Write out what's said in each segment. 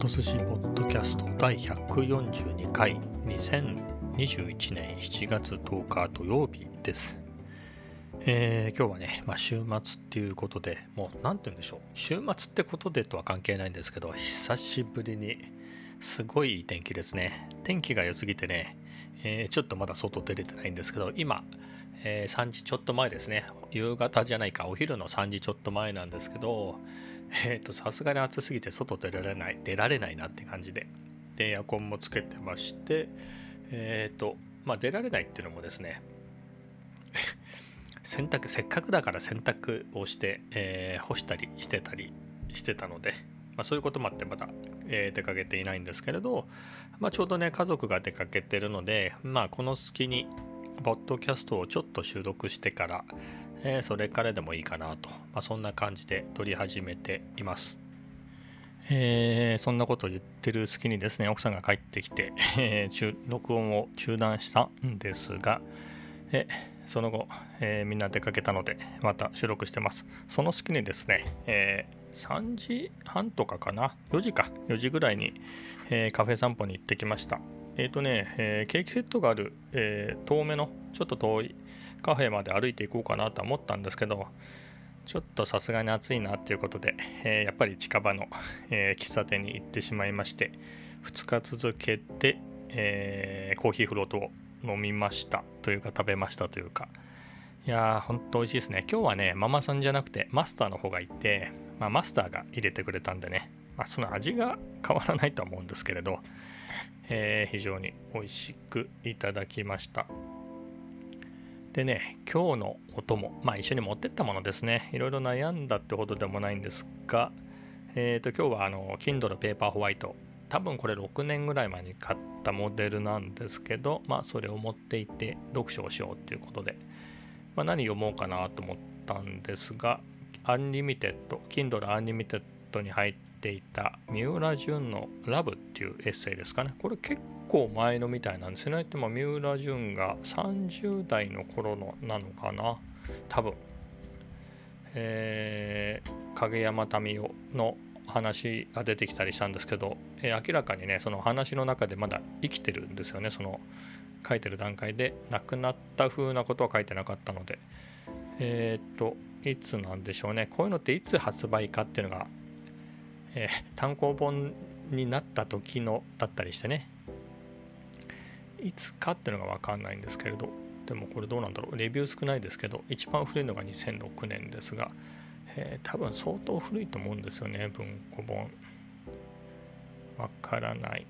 と寿司ポッドキャスト第142回2021年7月10日土曜日です。えー、今日はね、まあ、週末っていうことでもう何て言うんでしょう。週末ってことでとは関係ないんですけど久しぶりにすごいいい天気ですね。天気が良すぎてね、えー、ちょっとまだ外出れてないんですけど今、えー、3時ちょっと前ですね。夕方じゃないかお昼の3時ちょっと前なんですけどえっ、ー、と、さすがに暑すぎて外出られない、出られないなって感じで、で、エアコンもつけてまして、えっ、ー、と、まあ、出られないっていうのもですね、洗濯、せっかくだから洗濯をして、えー、干したりしてたりしてたので、まあ、そういうこともあってまだ、えー、出かけていないんですけれど、まあ、ちょうどね、家族が出かけてるので、まあ、この隙に、ポッドキャストをちょっと収録してから、え、それからでもいいかなと、まあ、そんな感じで撮り始めています。えー、そんなことを言ってる隙にですね、奥さんが帰ってきて、えー、録音を中断したんですが、えその後、えー、みんな出かけたので、また収録してます。その隙にですね、え、3時半とかかな、4時か、4時ぐらいに、え、カフェ散歩に行ってきました。えっ、ー、とね、えケーキセットがある、え遠めの、ちょっと遠い、カフェまで歩いていこうかなと思ったんですけどちょっとさすがに暑いなっていうことで、えー、やっぱり近場の、えー、喫茶店に行ってしまいまして2日続けて、えー、コーヒーフロートを飲みました。というか食べましたというか。いやーほんと美味しいですね。今日はねママさんじゃなくてマスターの方がいて、まあ、マスターが入れてくれたんでね、まあ、その味が変わらないとは思うんですけれど、え、非常に美味しくいただきました。でね、今日のお供、まあ一緒に持ってったものですね。いろいろ悩んだってほどでもないんですが、えっ、ー、と今日はあの Kindle Paperwhite、多分これ6年ぐらい前に買ったモデルなんですけど、まあそれを持っていて読書をしようっていうことで、まあ、何読もうかなと思ったんですが、アンリミテッド、Kindle Unlimited に入っていた三浦淳のラブっていうエッセイですかね。これ結構前のみたいなんですね。でも三浦淳が30代の頃のなのかな。多分。えー、影山民夫の話が出てきたりしたんですけど、えー、明らかにねその話の中でまだ生きてるんですよね。その書いてる段階で亡くなった風なことは書いてなかったので。えー、っといつなんでしょうね。こういうのっていつ発売かっていうのが、えー、単行本になった時のだったりしてね。いつかっていうのが分かんないんですけれどでもこれどうなんだろう。レビュー少ないですけど一番古いのが2006年ですが、えー、多分相当古いと思うんですよね文庫本。わからない。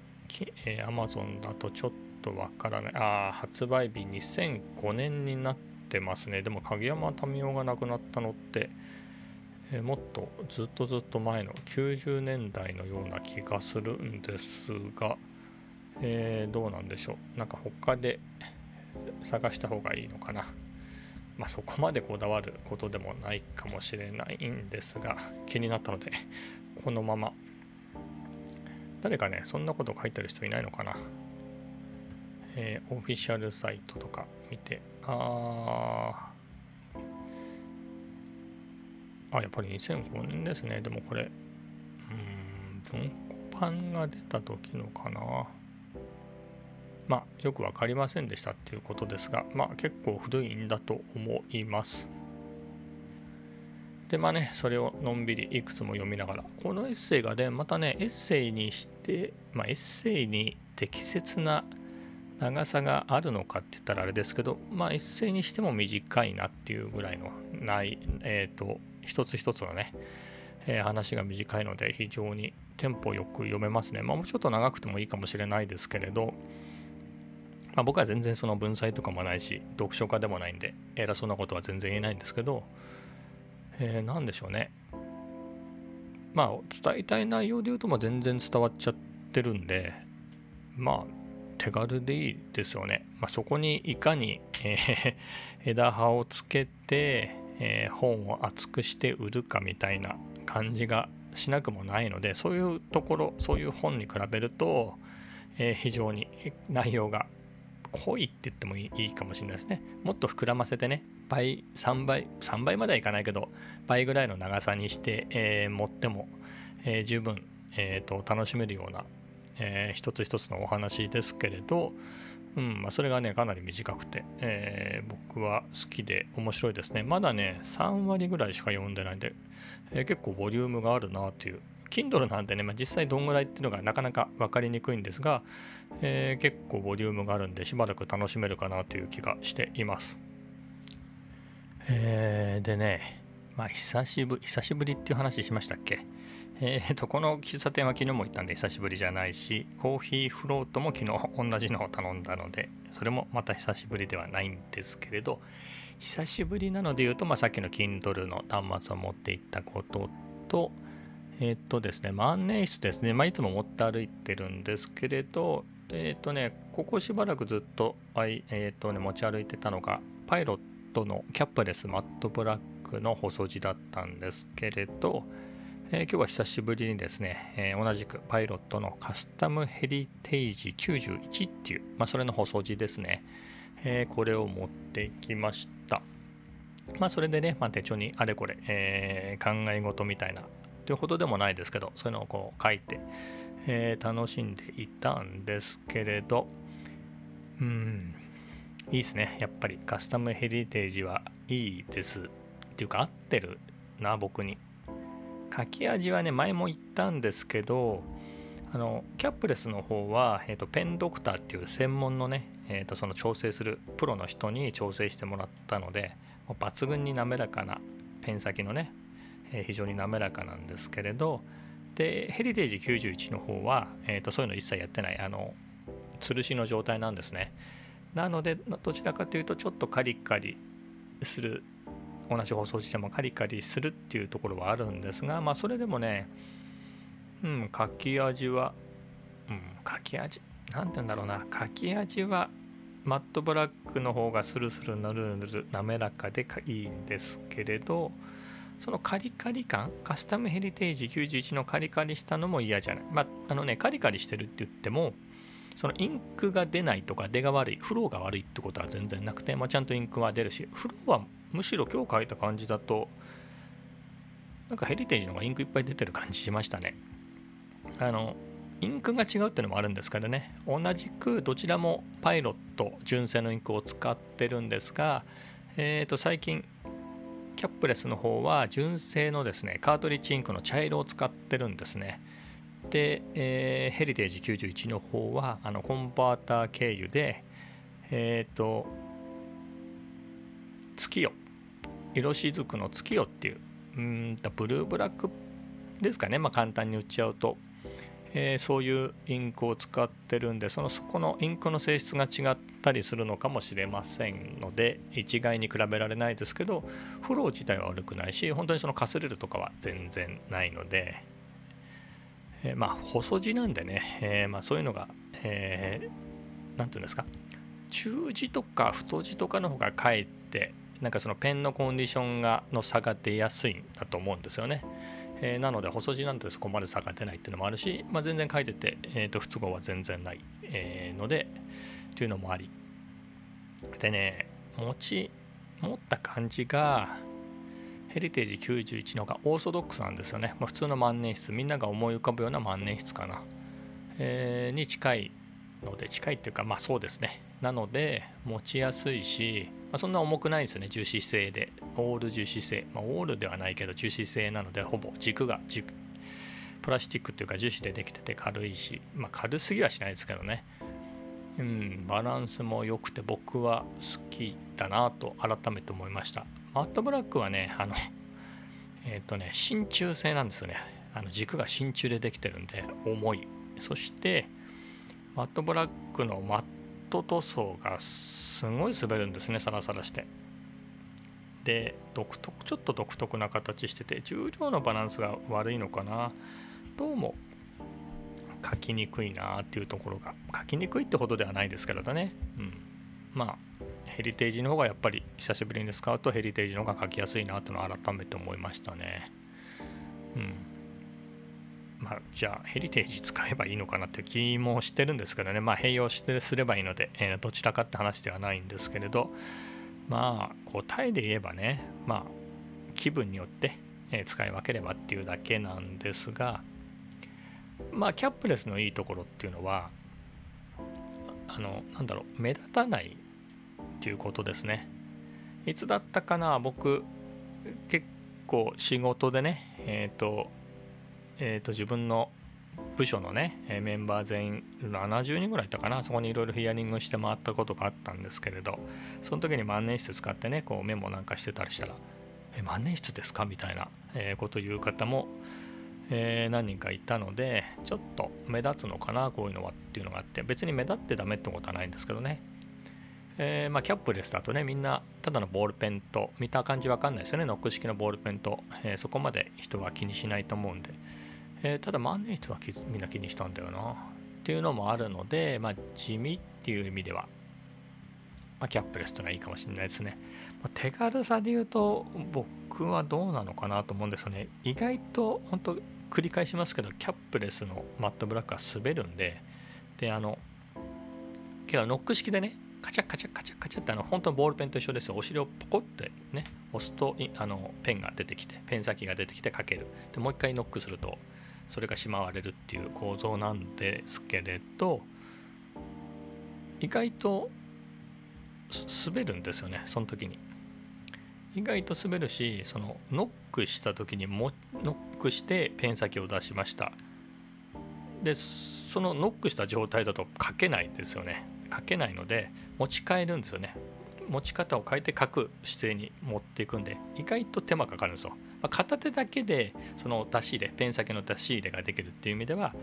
えー、Amazon だとちょっとわからない。ああ発売日2005年になってますね。でも影山民夫が亡くなったのって、え、もっとずっとずっと前の90年代のような気がするんですがえー、どうなんでしょう。なんか他で探した方がいいのかな。まあそこまでこだわることでもないかもしれないんですが気になったのでこのまま。誰かねそんなこと書いてる人いないのかな。えー、オフィシャルサイトとか見て。ああやっぱり2005年ですね。でもこれうん文庫版が出た時のかな。まあ、よく分かりませんでしたっていうことですが、まあ、結構古いんだと思います。でまあねそれをのんびりいくつも読みながらこのエッセイがねまたねエッセイにして、まあ、エッセイに適切な長さがあるのかって言ったらあれですけどまあエッセイにしても短いなっていうぐらいのないえっ、ー、と一つ一つのね、えー、話が短いので非常にテンポよく読めますねまあもうちょっと長くてもいいかもしれないですけれどまあ、僕は全然その文才とかもないし読書家でもないんで偉そうなことは全然言えないんですけど、えー、何でしょうね。まあ伝えたい内容で言うとも全然伝わっちゃってるんでまあ手軽でいいですよね、まあ、そこにいかに、えー、枝葉をつけて、えー、本を厚くして売るかみたいな感じがしなくもないのでそういうところそういう本に比べると、えー、非常に内容が濃いって言ってもいいかもしれないですね。もっと膨らませてね、倍、3倍、3倍まではいかないけど、倍ぐらいの長さにして、えー、持っても、えー、十分えーと、楽しめるような、えー、一つ一つのお話ですけれど、うんまあ、それがねかなり短くて、えー、僕は好きで面白いですねまだね3割ぐらいしか読んでないんで、えー、結構ボリュームがあるなという Kindle なんでね、まあ、実際どんぐらいっていうのがなかなか分かりにくいんですが、えー、結構ボリュームがあるんでしばらく楽しめるかなという気がしています。えー、でね、まあ久しぶり、久しぶりっていう話しましたっけ？えーと、この喫茶店は昨日も行ったんで久しぶりじゃないし、コーヒーフロートも昨日同じのを頼んだので、それもまた久しぶりではないんですけれど、久しぶりなので言うと、まあ、さっきの Kindle の端末を持って行ったことと、えっ、とですね、万年筆ですね、まあ、いつも持って歩いてるんですけれど、えっ、ー、とね、ここしばらくずっと、えっ、とね、持ち歩いてたのが、パイロットのキャップレスマットブラックの細字だったんですけれど、えー、今日は久しぶりにですね、えー、同じくパイロットのカスタムヘリテージ91っていう、まあ、それの細字ですね、えー、これを持ってきました。まあ、それでね、まあ、手帳にあれこれ、え考え事みたいなというほどでもないですけど、そういうのをこう書いて、え楽しんでいたんですけれど、うん、いいですね。やっぱりカスタムヘリテージはいいです。っていうか合ってるな、僕に。書き味はね前も言ったんですけどあのキャップレスの方は、えーと、ペンドクターっていう専門のね、えーと、その調整するプロの人に調整してもらったのでもう抜群に滑らかなペン先のね、え、非常に滑らかなんですけれどでヘリテージ91の方は、えーと、そういうの一切やってないあの吊るしの状態なんですね。なのでどちらかというとちょっとカリカリする同じ放送時でもカリカリするっていうところはあるんですがまあそれでもねうん書き味はうん書き味なんて言うんだろうな書き味はマットブラックの方がスルスルぬるぬる滑らかでいいんですけれどそのカリカリ感カスタムヘリテージ91のカリカリしたのも嫌じゃない。まああのねカリカリしてるって言ってもそのインクが出ないとか出が悪いフローが悪いってことは全然なくて、まあ、ちゃんとインクは出るしフローはむしろ今日書いた感じだとなんかヘリテージの方がインクいっぱい出てる感じしましたね。あのインクが違うっていうのもあるんですけどね。同じくどちらもパイロット純正のインクを使ってるんですがえっ、ー、と最近キャップレスの方は純正のですねカートリッジインクの茶色を使ってるんですね。で、えー、ヘリテージ91の方はあのコンバーター経由でえっ、ー、と月夜色しずくの月夜っていううんとブルーブラックですかね、まあ、簡単に打っちゃうと、えー、そういうインクを使ってるんでそのそこのインクの性質が違ったりするのかもしれませんので一概に比べられないですけどフロー自体は悪くないし本当にそのかすれるとかは全然ないので、えー、まあ細字なんでね、えー、まあ、そういうのが何、えー、て言うんですか中字とか太字とかの方がかえってなんかそのペンのコンディションがの差が出やすいんだと思うんですよね。えー、なので細字なんてそこまで差が出ないっていうのもあるし、まあ、全然書いてて、えー、と不都合は全然ない、えー、のでっていうのもあり。でね持ち持った感じがヘリテージ91の方がオーソドックスなんですよね、まあ、普通の万年筆みんなが思い浮かぶような万年筆かな、えー、に近いので近いっていうかまあそうですね。なので持ちやすいしまあ、そんな重くないですね。樹脂製で。オール樹脂製、まあ、オールではないけど樹脂製なのでほぼ軸が軸。プラスチックっていうか樹脂でできてて軽いし、まあ、軽すぎはしないですけどね。うんバランスも良くて僕は好きだなと改めて思いました。マットブラックはねあの えっ、ー、とね真鍮製なんですよね。あの軸が真鍮でできてるんで重い。そしてマットブラックのマット塗装がすごい滑るんですねサラサラして。で独特ちょっと独特な形してて重量のバランスが悪いのかな。どうも書きにくいなっていうところが書きにくいってほどではないですけどね。うん。まあヘリテージの方がやっぱり久しぶりに使うとヘリテージの方が書きやすいなっていうのを改めて思いましたね。うん。まあ、じゃあヘリテージ使えばいいのかなって気もしてるんですけどね、まあ、併用してすればいいので、えー、どちらかって話ではないんですけれど、まあ、答えで言えばね、まあ、気分によって、え使い分ければっていうだけなんですが、まあキャップレスのいいところっていうのはあのなんだろう目立たないっていうことですね。いつだったかな僕結構仕事でねえっ、ー、とえ、ー、と自分の部署のねメンバー全員70人ぐらいいたかな。そこにいろいろヒアリングして回ったことがあったんですけれどその時に万年筆使ってねこうメモなんかしてたりしたら「え万年筆ですか?」みたいなことを言う方も、えー、何人かいたのでちょっと目立つのかなこういうのはっていうのがあって別に目立ってダメってことはないんですけどね。えー、まあ、キャップレスだとねみんなただのボールペンと見た感じわかんないですよね。ノック式のボールペンと、えー、そこまで人は気にしないと思うんで、えー、ただ万年筆はみんな気にしたんだよな。っていうのもあるので、まあ、地味っていう意味では、まあ、キャップレスというのはいいかもしれないですね、まあ、手軽さで言うと僕はどうなのかなと思うんですよね。意外と本当繰り返しますけどキャップレスのマットブラックは滑るんでであの今日はノック式でねカチャカチャカチャカチャってあの本当のボールペンと一緒ですよ。お尻をポコってね押すとあのペンが出てきてペン先が出てきて書ける。でもう一回ノックするとそれがしまわれるっていう構造なんですけれど意外と滑るんですよねその時に。意外と滑るしそのノックした時にもノックしてペン先を出しました。でそのノックした状態だと書けないんですよね。書けないので持ち替えるんですよね。持ち方を変えて書く姿勢に持っていくんで意外と手間かかるんですよ、まあ、片手だけでその出し入れペン先の出し入れができるっていう意味では、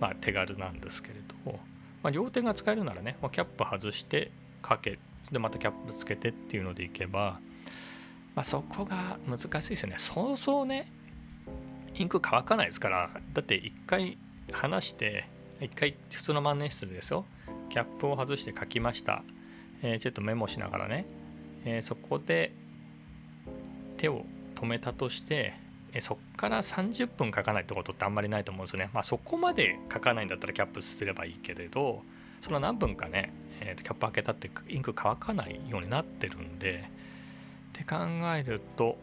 まあ、手軽なんですけれども、まあ、両手が使えるならねもうキャップ外してかけでまたキャップつけてっていうのでいけば、まあ、そこが難しいですよね。そうそうねインク乾かないですからだって一回離して一回普通の万年筆ですよ。キャップを外して書きました、えー、ちょっとメモしながらね、えー、そこで手を止めたとして、え、そこから30分書かないってことってあんまりないと思うんですよね。まあそこまで書かないんだったらキャップすればいいけれどその何分かね、えー、キャップ開けたってインク乾かないようになってるんでって考えると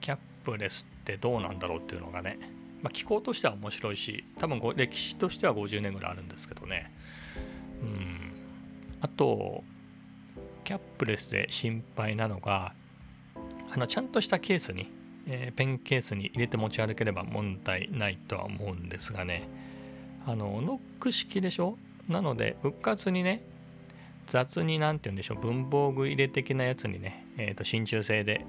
キャップレスってどうなんだろうっていうのがねまあ、気候としては面白いし多分歴史としては50年ぐらいあるんですけどね。うん。あとキャップレスで心配なのがあのちゃんとしたケースに、えー、ペンケースに入れて持ち歩ければ問題ないとは思うんですがね。あのノック式でしょ？なのでうっかつにね雑に何て言うんでしょう？文房具入れ的なやつにね、えー、と真鍮製で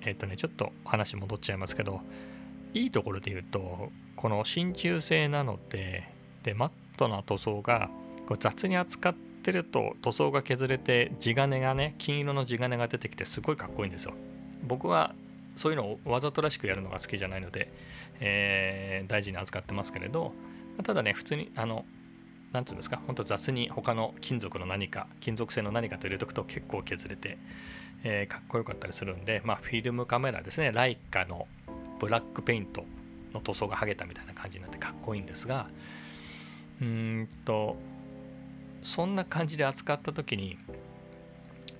えっ、ー、とねちょっと話戻っちゃいますけどいいところで言うとこの真鍮製なのででマットな塗装がこう雑に扱ってると塗装が削れて地金がね金色の地金が出てきてすごいかっこいいんですよ。僕はそういうのをわざとらしくやるのが好きじゃないので、えー、大事に扱ってますけれどただね普通にあの何て言うんですか本当雑に他の金属の何か金属製の何かと入れとくと結構削れて、えー、かっこよかったりするんでまあフィルムカメラですねライカのブラックペイントの塗装が剥げたみたいな感じになってかっこいいんですがうーんとそんな感じで扱った時に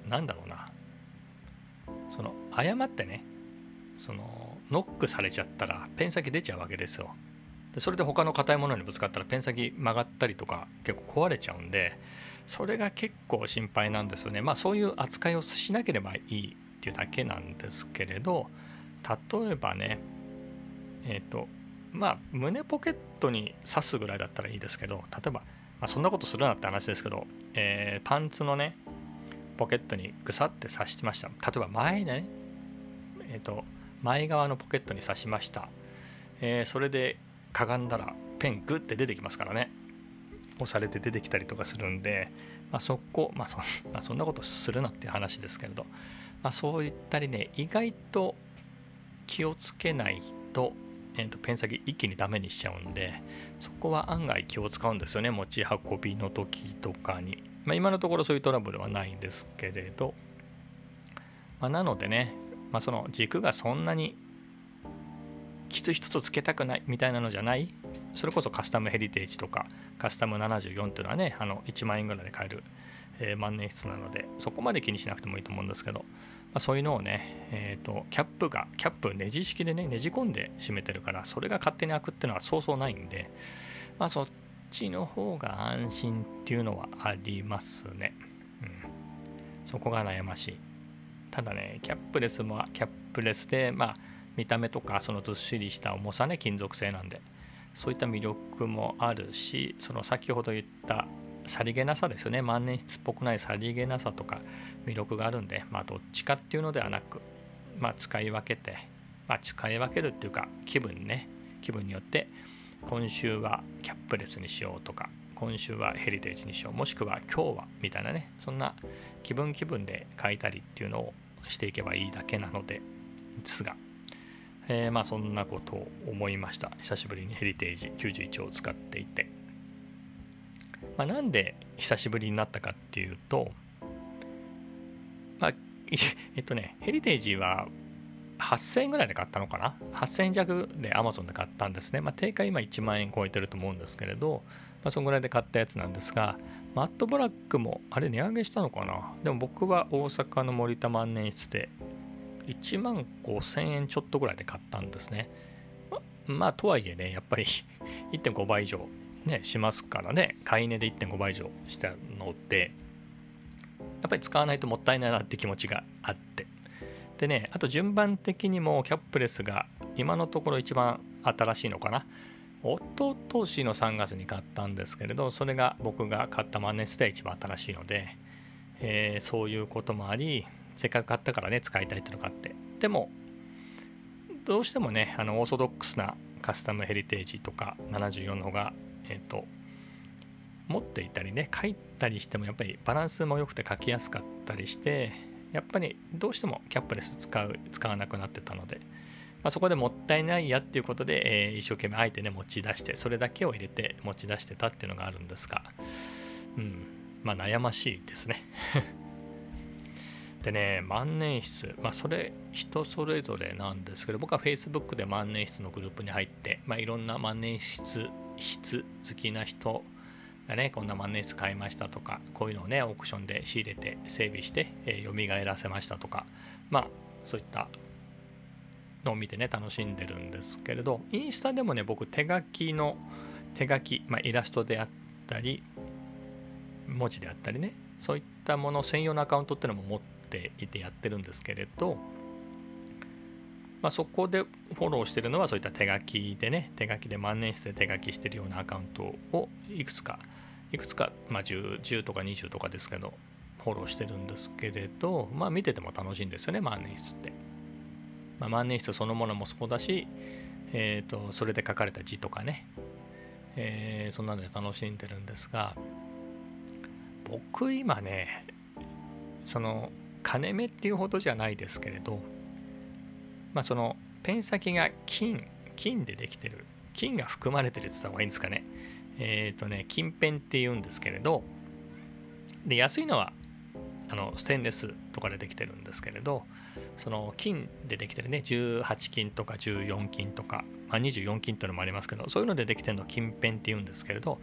何だろうな。その誤ってねそのノックされちゃったらペン先出ちゃうわけですよ。でそれで他の硬いものにぶつかったらペン先曲がったりとか結構壊れちゃうんでそれが結構心配なんですよね。まあそういう扱いをしなければいいっていうだけなんですけれど例えばねえっ、ー、とまあ胸ポケットに刺すぐらいだったらいいですけど例えば、まあ、そんなことするなって話ですけど、えー、パンツのねポケットにぐさって刺しました。例えば前ねえっ、ー、と前側のポケットに刺しました、えそれでかがんだらペングッて出てきますからね。押されて出てきたりとかするんで、まあ、そこ、まあそまあ、そんなことするなっていう話ですけれど、まあ、そういったりね意外と気をつけないと,、えー、とペン先一気にダメにしちゃうんでそこは案外気を使うんですよね。持ち運びの時とかに、まあ、今のところそういうトラブルはないんですけれど、まあ、なのでね、まあ、その軸がそんなにきつ一つつけたくないみたいなのじゃない。それこそカスタムヘリテージとかカスタム74っていうのはねあの1万円ぐらいで買える、えー、万年筆なのでそこまで気にしなくてもいいと思うんですけど、ま、そういうのをね、えーと、キャップがキャップネジ式でねねじ込んで締めてるからそれが勝手に開くっていうのはそうそうないんで、まあ、そっちの方が安心っていうのはありますね、うん、そこが悩ましい。ただねキャップレスもキャップレスでまあ見た目とかそのずっしりした重さね金属製なんでそういった魅力もあるしその先ほど言ったさりげなさですね。万年筆っぽくないさりげなさとか魅力があるんでまあどっちかっていうのではなくまあ使い分けてまあ使い分けるっていうか気分ね。気分によって今週はキャップレスにしようとか今週はヘリテージにしようもしくは今日はみたいなねそんな気分気分で書いたりっていうのをしていけばいいだけなのでですが、えー、まあそんなことを思いました。久しぶりにヘリテージ91を使っていて、まあ、なんで久しぶりになったかっていうとまあ えっとねヘリテージは8000円ぐらいで買ったのかな ?8000 円弱で Amazon で買ったんですね。まあ、定価今1万円超えてると思うんですけれど、まあ、そんぐらいで買ったやつなんですが、マットブラックもあれ値上げしたのかな？でも僕は大阪の森田万年筆で1万5000円ちょっとぐらいで買ったんですね。ままあとはいえねやっぱり 1.5倍以上ねしますからね。買い値で1.5倍以上したのでやっぱり使わないともったいないなって気持ちがあって。でねあと順番的にもキャップレスが今のところ一番新しいのかな。一昨年の3月に買ったんですけれどそれが僕が買ったマネスで一番新しいので、えー、そういうこともありせっかく買ったからね使いたいってのがあって。でもどうしてもねあのオーソドックスなカスタムヘリテージとか74の方がえっ、ー、と持っていたりね書いたりしてもやっぱりバランスも良くて書きやすかったりしてやっぱりどうしてもキャップレス使う使わなくなってたのでまあ、そこでもったいないやっていうことで、えー、一生懸命あえてね持ち出してそれだけを入れて持ち出してたっていうのがあるんですが、うん、まあ悩ましいですね。でね万年筆まあそれ人それぞれなんですけど僕は Facebook で万年筆のグループに入って、まあ、いろんな万年筆筆好きな人がねこんな万年筆買いましたとかこういうのをねオークションで仕入れて整備してえー、蘇らせましたとかまあそういったのを見てね楽しんでるんですけれどインスタでもね僕手書きの手書き、まあ、イラストであったり文字であったりねそういったもの専用のアカウントってのも持っていてやってるんですけれど、まあ、そこでフォローしてるのはそういった手書きでね手書きで万年筆で手書きしてるようなアカウントをいくつかいくつか、まあ10、10, とか20とかですけどフォローしてるんですけれどまあ見てても楽しいんですよね万年筆って。まあ、万年筆そのものもそうだし、えーと、それで書かれた字とかね、えー、そんなので楽しんでるんですが僕今ねその金目っていうほどじゃないですけれどまあそのペン先が金金でできてる金が含まれてるって言った方がいいんですかね。えっ、ー、とね金ペンって言うんですけれどで安いのはあのステンレスとかでできてるんですけれどその金でできてるね18金とか14金とか、まあ、24金っていうのもありますけどそういうのでできてるのを金ペンって言うんですけれど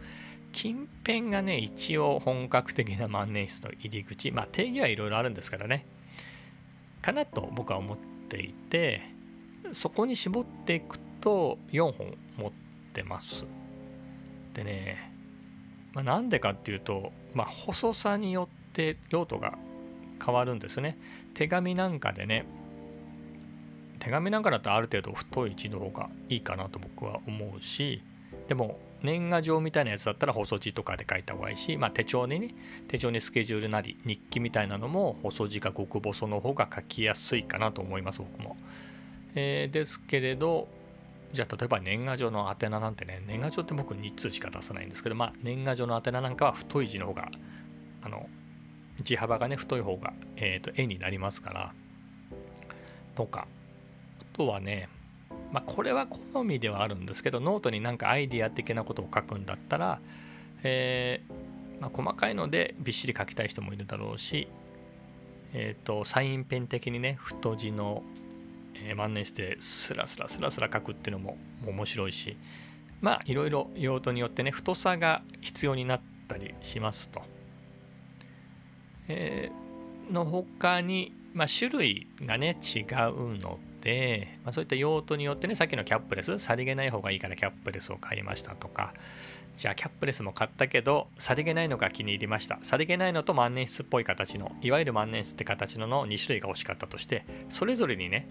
金ペンがね一応本格的な万年筆の入り口まあ定義はいろいろあるんですからね。かなと僕は思ってていてそこに絞っていくと4本持ってます。でね、まあ、なんでかっていうと、まあ、細さによって用途が変わるんですね。手紙なんかでね手紙なんかだとある程度太い字の方がいいかなと僕は思うしでも年賀状みたいなやつだったら細字とかで書いた方がいいし、まあ、手帳にね手帳にスケジュールなり日記みたいなのも細字か極細の方が書きやすいかなと思います僕も、えー、ですけれどじゃあ例えば年賀状の宛名なんてね年賀状って僕2通しか出さないんですけどまあ年賀状の宛名なんかは太い字の方があの字幅がね太い方が、えーと、絵になりますからとかあとはねまあこれは好みではあるんですけどノートになんかアイディア的なことを書くんだったら、えー、まあ、細かいのでびっしり書きたい人もいるだろうし、えーと、サインペン的にね太字の、えー、万年筆でスラスラスラスラ書くっていうのも面白いしまあいろいろ用途によってね太さが必要になったりしますと。えー、の他に、まあ、種類がね違うので、まあ、そういった用途によってねさっきのキャップレスさりげない方がいいからキャップレスを買いましたとか。じゃあキャップレスも買ったけどさりげないのが気に入りました。さりげないのと万年筆っぽい形のいわゆる万年筆って形のの2種類が欲しかったとしてそれぞれにね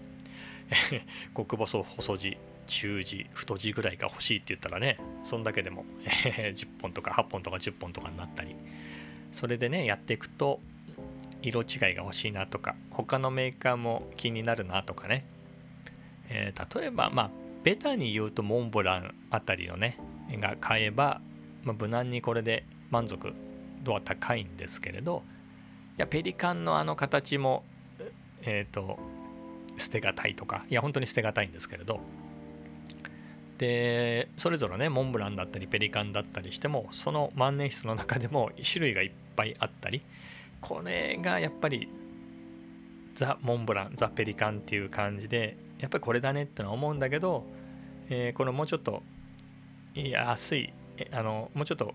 極細細字中字太字ぐらいが欲しいって言ったらねそんだけでも 10本とか8本とか10本とかになったり。それでねやっていくと色違いが欲しいなとか他のメーカーも気になるなとかね、えー、例えばまあベタに言うとモンブランあたりのねが買えば、まあ、無難にこれで満足度は高いんですけれどいやペリカンのあの形もえっ、ー、と捨てがたいとかいや本当に捨てがたいんですけれどでそれぞれねモンブランだったりペリカンだったりしてもその万年筆の中でも種類がいっぱいあったりこれがやっぱりザ・モンブランザ・ペリカンっていう感じでやっぱりこれだねってのは思うんだけど、えー、このもうちょっと安いあのもうちょっと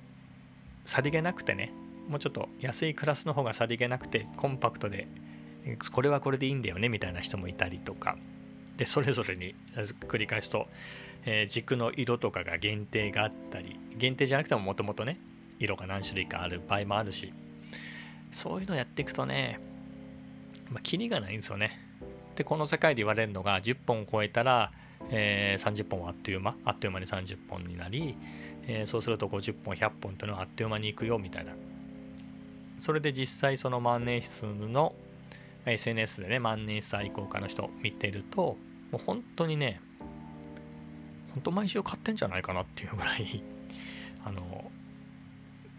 さりげなくてねもうちょっと安いクラスの方がさりげなくてコンパクトでこれはこれでいいんだよねみたいな人もいたりとか。でそれぞれに繰り返すと、えー、軸の色とかが限定があったり限定じゃなくてももともとね色が何種類かある場合もあるしそういうのやっていくとね、まあ、キリがないんですよね。でこの世界で言われるのが10本超えたらえー、30本はあっという間あっという間に30本になり、えー、そうすると50本100本というのはあっという間にいくよみたいな。それで実際その万年筆の SNS でね万年筆愛好家の人見てるともう本当にね本当毎週買ってんじゃないかなっていうぐらい あの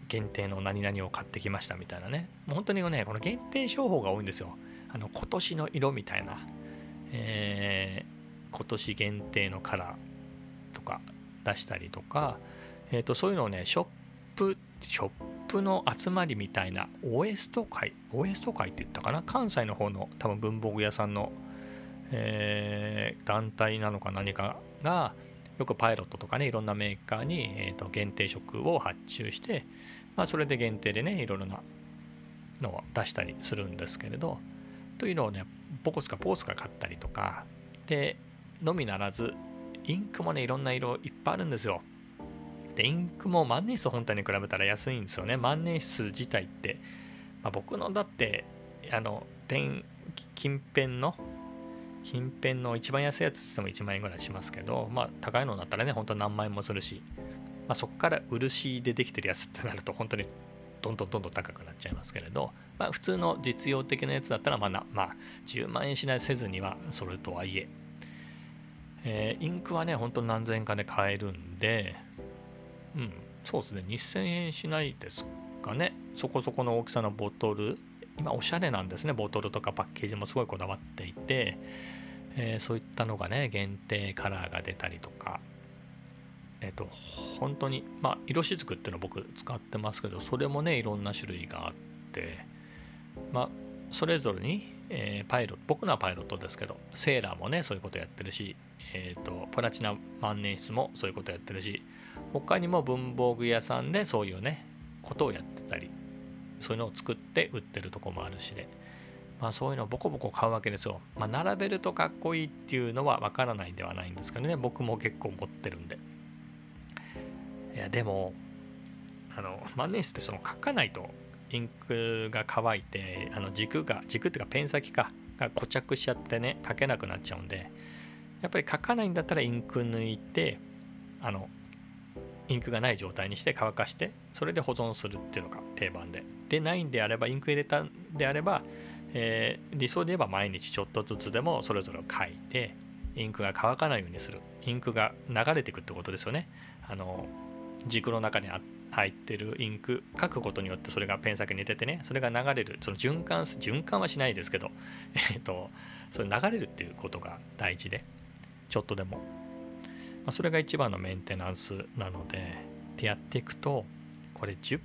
限定の何々を買ってきましたみたいなね。もう本当にねこの限定商法が多いんですよ。あの今年の色みたいな、えー今年限定のカラーとか出したりとか、えー、とそういうのをねショップショップの集まりみたいなオエスト会オエスト会って言ったかな？関西の方の多分文房具屋さんの、えー、団体なのか何かがよくパイロットとかねいろんなメーカーに、えー、と限定色を発注して、まあ、それで限定でねいろいろなのを出したりするんですけれどというのをねボコスかポースか買ったりとかでのみならずインクもねいろんな色いっぱいあるんですよ。でインクも万年筆本体に比べたら安いんですよね。万年筆自体って、まあ、僕のだってあのペン近辺の近辺の一番安いやつっても1万円ぐらいしますけどまあ高いのだったらね本当何万円もするし、まあ、そこから漆でできてるやつってなると本当にどんどんどんどん高くなっちゃいますけれど、まあ、普通の実用的なやつだったらまあまあ10万円しないせずにはそれとはいええー、インクはね、ほんと何千円かで買えるんで、うん、そうですね、2000円しないですかね。そこそこの大きさのボトル、今おしゃれなんですね、ボトルとかパッケージもすごいこだわっていて、えー、そういったのがね、限定カラーが出たりとか、えっ、と、本当に、まあ、色しずくっていうの僕使ってますけど、それもね、いろんな種類があって、まあ、それぞれに、えー、パイロット、僕のはパイロットですけど、セーラーもね、そういうことやってるし、えーと、プラチナ万年筆もそういうことやってるし他にも文房具屋さんでそういうねことをやってたりそういうのを作って売ってるとこもあるしで、まあ、そういうのをボコボコ買うわけですよ、まあ、並べるとかっこいいっていうのはわからないではないんですけどね僕も結構持ってるんで。いやでもあの万年筆ってその書かないとインクが乾いてあの軸が軸っていうかペン先かが固着しちゃってね書けなくなっちゃうんでやっぱり書かないんだったらインク抜いてあのインクがない状態にして乾かしてそれで保存するっていうのが定番で。でないんであればインク入れたんであれば、えー、理想で言えば毎日ちょっとずつでもそれぞれ書いてインクが乾かないようにする。インクが流れていくってことですよね。あの軸の中に入ってるインク書くことによってそれがペン先に出ててねそれが流れるその循環循環はしないですけど えっ、とそれ流れるっていうことが大事でちょっとでも、まあ、それが一番のメンテナンスなのでってやっていくとこれ 10,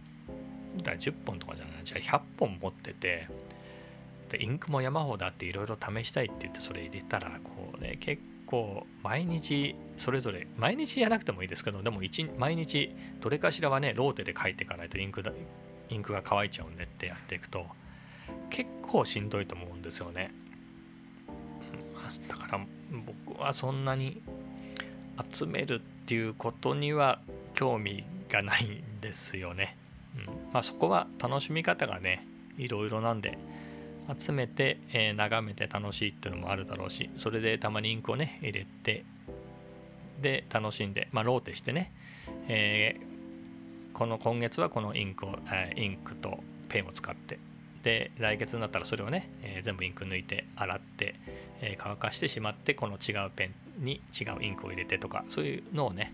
だ10本とかじゃないじゃあ100本持っててでインクも山ほどあっていろいろ試したいって言ってそれ入れたらこうね結構毎日それぞれ毎日やらなくてもいいですけどでも毎日どれかしらはねローテで書いていかないとインクだインクが乾いちゃうんでってやっていくと結構しんどいと思うんですよね。だから僕はそんなに集めるっていうことには興味がないんですよね。うんまあ、そこは楽しみ方がねいろいろなんで集めて、えー、眺めて楽しいっていうのもあるだろうしそれでたまにインクをね入れてで楽しんで、まあ、ローテしてね、えー、この今月はこのインクを、え、インクとペンを使ってで来月になったらそれをね、えー、全部インク抜いて洗って、え乾かしてしまってこの違うペンに違うインクを入れてとかそういうのをね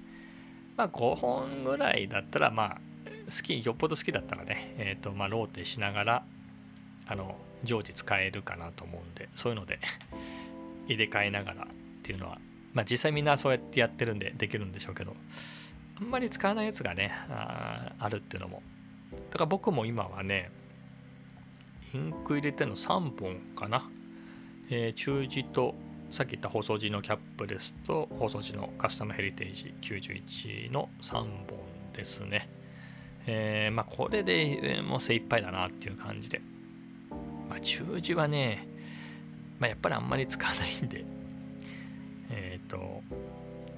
まあ5本ぐらいだったらまあ好きよっぽど好きだったらね、えーとまあ、ローテしながらあの常時使えるかなと思うんでそういうので 入れ替えながらっていうのはまあ実際みんなそうやってやってるんでできるんでしょうけどあんまり使わないやつがねああるっていうのも。だから僕も今はねインク入れての3本かな、えー、中字とさっき言った細字のキャップですと細字のカスタムヘリテージ91の3本ですね。えー、まあこれでもう精一杯だなっていう感じで。まあ、中字はね、まあ、やっぱりあんまり使わないんで、えっ、ー、と、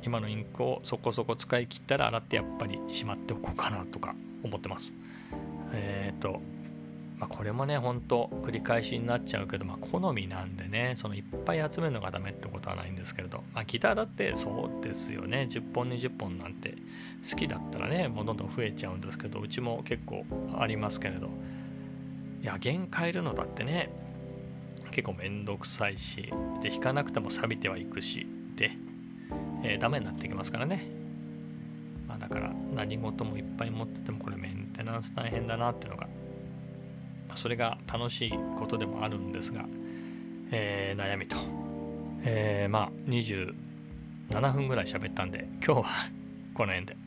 今のインクをそこそこ使い切ったら洗ってやっぱりしまっておこうかなとか思ってます。えっ、ー、と、まあ、これもね、ほんと繰り返しになっちゃうけど、まあ、好みなんでね、そのいっぱい集めるのがダメってことはないんですけれど、まあ、ギターだってそうですよね、10本、20本なんて好きだったらね、もうどんどん増えちゃうんですけど、うちも結構ありますけれど、や弦変えるのだってね。結構めんどくさいしで弾かなくても錆びてはいくしで、えー、ダメになってきますからね、まあ、だから何事もいっぱい持っててもこれメンテナンス大変だなっていうのが、まあ、それが楽しいことでもあるんですが、えー、悩みと、えー、まあ27分ぐらい喋ったんで今日はこの辺で。